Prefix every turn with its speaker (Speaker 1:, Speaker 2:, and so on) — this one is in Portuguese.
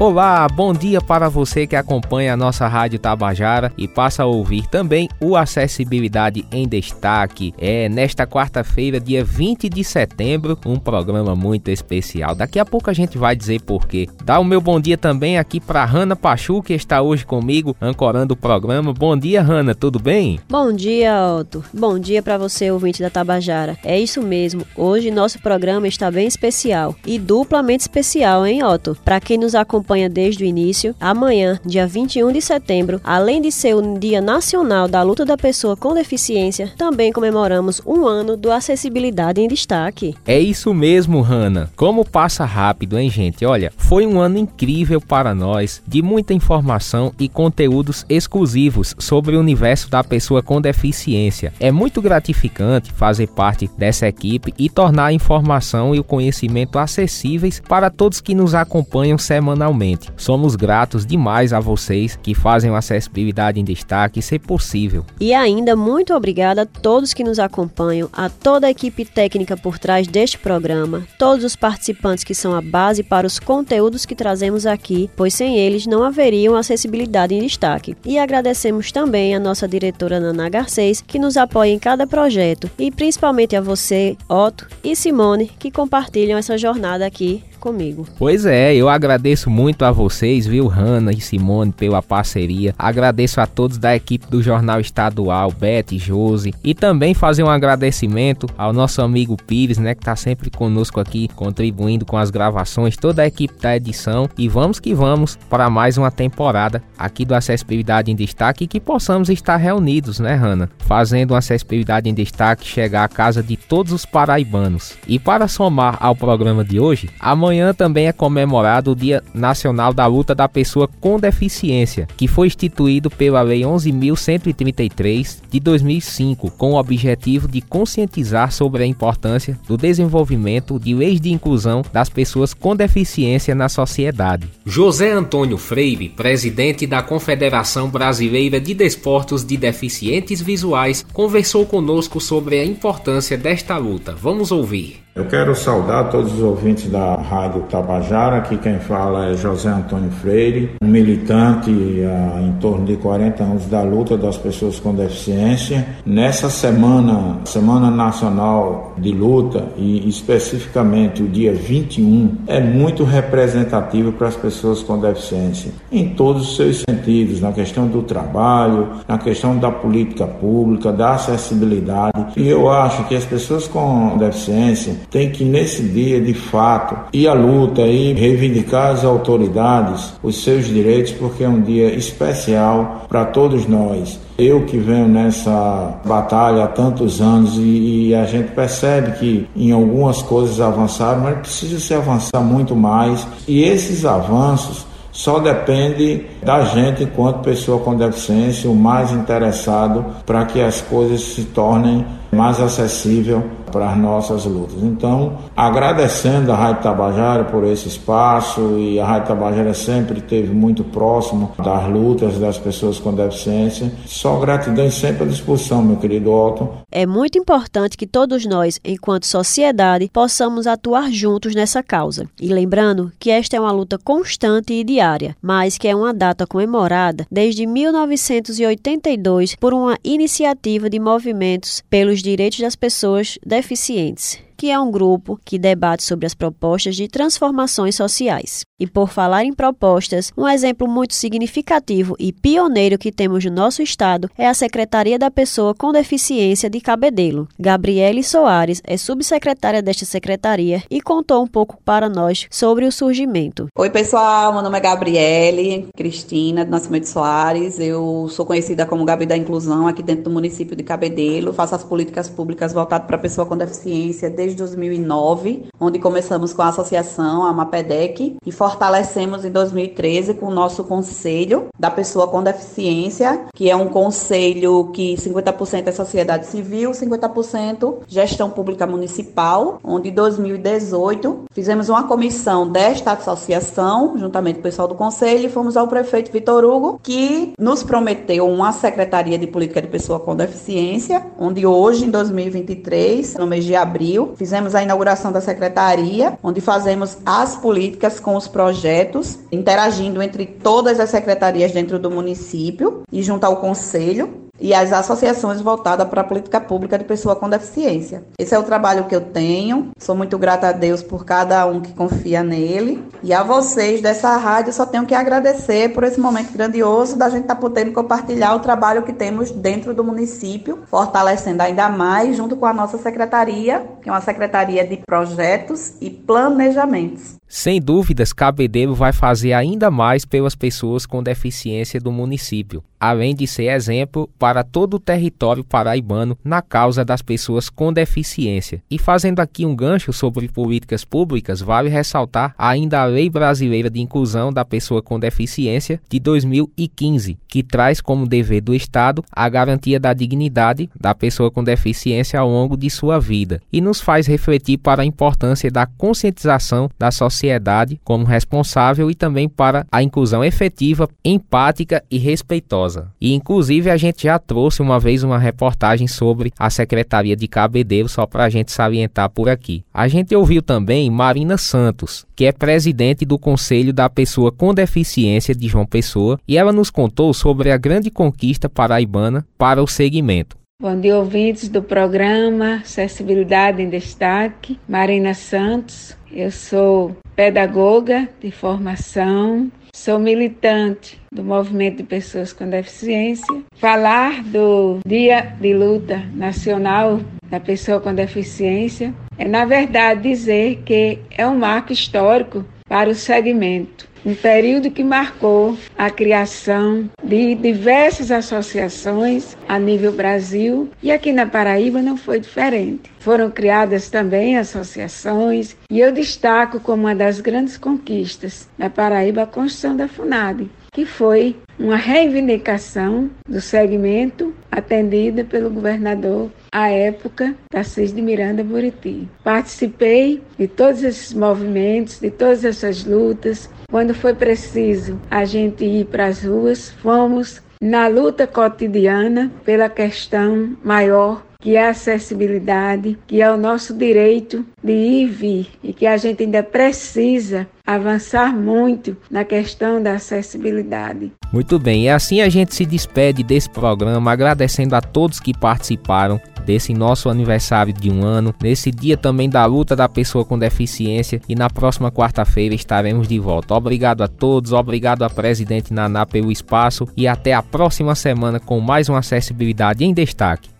Speaker 1: Olá, bom dia para você que acompanha a nossa Rádio Tabajara e passa a ouvir também o Acessibilidade em Destaque. É nesta quarta-feira, dia 20 de setembro, um programa muito especial. Daqui a pouco a gente vai dizer por quê. Dá o meu bom dia também aqui para Hanna Pachu, que está hoje comigo, ancorando o programa. Bom dia, Hanna, tudo bem?
Speaker 2: Bom dia, Otto. Bom dia para você, ouvinte da Tabajara. É isso mesmo. Hoje nosso programa está bem especial e duplamente especial, hein, Otto? Para quem nos acompanha acompanha desde o início, amanhã, dia 21 de setembro, além de ser o Dia Nacional da Luta da Pessoa com Deficiência, também comemoramos um ano do Acessibilidade em Destaque.
Speaker 1: É isso mesmo, Hanna. Como passa rápido, hein, gente? Olha, foi um ano incrível para nós, de muita informação e conteúdos exclusivos sobre o universo da pessoa com deficiência. É muito gratificante fazer parte dessa equipe e tornar a informação e o conhecimento acessíveis para todos que nos acompanham semanalmente realmente. Somos gratos demais a vocês que fazem a acessibilidade em destaque ser possível.
Speaker 2: E ainda muito obrigada a todos que nos acompanham, a toda a equipe técnica por trás deste programa, todos os participantes que são a base para os conteúdos que trazemos aqui, pois sem eles não haveria acessibilidade em destaque. E agradecemos também a nossa diretora Nana Garcês, que nos apoia em cada projeto, e principalmente a você, Otto e Simone, que compartilham essa jornada aqui comigo.
Speaker 1: Pois é, eu agradeço muito a vocês, viu, Hanna e Simone, pela parceria. Agradeço a todos da equipe do Jornal Estadual, Beth, Josi, e também fazer um agradecimento ao nosso amigo Pires, né, que tá sempre conosco aqui, contribuindo com as gravações, toda a equipe da edição. E vamos que vamos para mais uma temporada aqui do Acessibilidade em Destaque e que possamos estar reunidos, né, Hanna? Fazendo uma acessibilidade em destaque chegar à casa de todos os paraibanos. E para somar ao programa de hoje, amanhã Amanhã também é comemorado o Dia Nacional da Luta da Pessoa com Deficiência, que foi instituído pela Lei 11.133 de 2005, com o objetivo de conscientizar sobre a importância do desenvolvimento de leis de inclusão das pessoas com deficiência na sociedade. José Antônio Freire, presidente da Confederação Brasileira de Desportos de Deficientes Visuais, conversou conosco sobre a importância desta luta. Vamos ouvir.
Speaker 3: Eu quero saudar todos os ouvintes da Rádio Tabajara. Aqui quem fala é José Antônio Freire, um militante há em torno de 40 anos da luta das pessoas com deficiência. Nessa semana, Semana Nacional de Luta, e especificamente o dia 21, é muito representativo para as pessoas com deficiência, em todos os seus sentidos, na questão do trabalho, na questão da política pública, da acessibilidade. E eu acho que as pessoas com deficiência tem que nesse dia, de fato, ir à luta e reivindicar as autoridades, os seus direitos, porque é um dia especial para todos nós. Eu que venho nessa batalha há tantos anos e, e, a gente percebe que em algumas coisas avançaram, mas precisa se avançar muito mais. E esses avanços só depende da gente, enquanto pessoa com deficiência, o mais interessado para que as coisas se tornem mais acessível para as nossas lutas. Então, agradecendo a Rádio Tabajara por esse espaço e a Rádio Tabajara sempre esteve muito próximo das lutas das pessoas com deficiência. Só gratidão e sempre à disposição, meu querido Otto.
Speaker 2: É muito importante que todos nós, enquanto sociedade, possamos atuar juntos nessa causa. E lembrando que esta é uma luta constante e diária, mas que é uma data comemorada desde 1982 por uma iniciativa de movimentos pelos direitos das pessoas deficientes que é um grupo que debate sobre as propostas de transformações sociais. E por falar em propostas, um exemplo muito significativo e pioneiro que temos no nosso estado é a Secretaria da Pessoa com Deficiência de Cabedelo. Gabriele Soares é subsecretária desta secretaria e contou um pouco para nós sobre o surgimento.
Speaker 4: Oi, pessoal, meu nome é Gabriele Cristina do Nascimento Soares. Eu sou conhecida como Gabi da Inclusão aqui dentro do município de Cabedelo. Faço as políticas públicas voltadas para a pessoa com deficiência desde desde 2009, onde começamos com a associação, a MAPEDEC, e fortalecemos em 2013 com o nosso conselho da pessoa com deficiência, que é um conselho que 50% é sociedade civil, 50% gestão pública municipal, onde em 2018 fizemos uma comissão desta associação, juntamente com o pessoal do conselho, e fomos ao prefeito Vitor Hugo, que nos prometeu uma secretaria de política de pessoa com deficiência, onde hoje, em 2023, no mês de abril, fizemos a inauguração da secretaria, onde fazemos as políticas com os projetos, interagindo entre todas as secretarias dentro do município e junto ao conselho e as associações voltadas para a política pública de pessoa com deficiência. Esse é o trabalho que eu tenho. Sou muito grata a Deus por cada um que confia nele. E a vocês dessa rádio só tenho que agradecer por esse momento grandioso da gente estar tá podendo compartilhar o trabalho que temos dentro do município, fortalecendo ainda mais junto com a nossa secretaria, que é uma secretaria de projetos e planejamentos.
Speaker 1: Sem dúvidas, Cabedelo vai fazer ainda mais pelas pessoas com deficiência do município, além de ser exemplo para todo o território paraibano na causa das pessoas com deficiência. E fazendo aqui um gancho sobre políticas públicas, vale ressaltar ainda a Lei Brasileira de Inclusão da Pessoa com Deficiência de 2015, que traz como dever do Estado a garantia da dignidade da pessoa com deficiência ao longo de sua vida e nos faz refletir para a importância da conscientização da sociedade como responsável e também para a inclusão efetiva, empática e respeitosa. E inclusive a gente já trouxe uma vez uma reportagem sobre a Secretaria de Cabedelo, só para a gente salientar por aqui. A gente ouviu também Marina Santos, que é presidente do Conselho da Pessoa com Deficiência de João Pessoa, e ela nos contou sobre a grande conquista paraibana para o segmento.
Speaker 5: Bom dia, ouvintes do programa Acessibilidade em Destaque. Marina Santos, eu sou pedagoga de formação, sou militante do movimento de pessoas com deficiência. Falar do Dia de Luta Nacional da Pessoa com Deficiência é, na verdade, dizer que é um marco histórico para o segmento um período que marcou a criação de diversas associações a nível Brasil e aqui na Paraíba não foi diferente. Foram criadas também associações e eu destaco como uma das grandes conquistas da Paraíba a construção da FUNAD, que foi uma reivindicação do segmento atendida pelo governador à época, Tarcísio de Miranda Buriti. Participei de todos esses movimentos, de todas essas lutas. Quando foi preciso a gente ir para as ruas, fomos na luta cotidiana pela questão maior que é a acessibilidade, que é o nosso direito de ir e vir e que a gente ainda precisa avançar muito na questão da acessibilidade.
Speaker 1: Muito bem, e assim a gente se despede desse programa, agradecendo a todos que participaram desse nosso aniversário de um ano, nesse dia também da luta da pessoa com deficiência e na próxima quarta-feira estaremos de volta. Obrigado a todos, obrigado a presidente Naná pelo espaço e até a próxima semana com mais uma acessibilidade em destaque.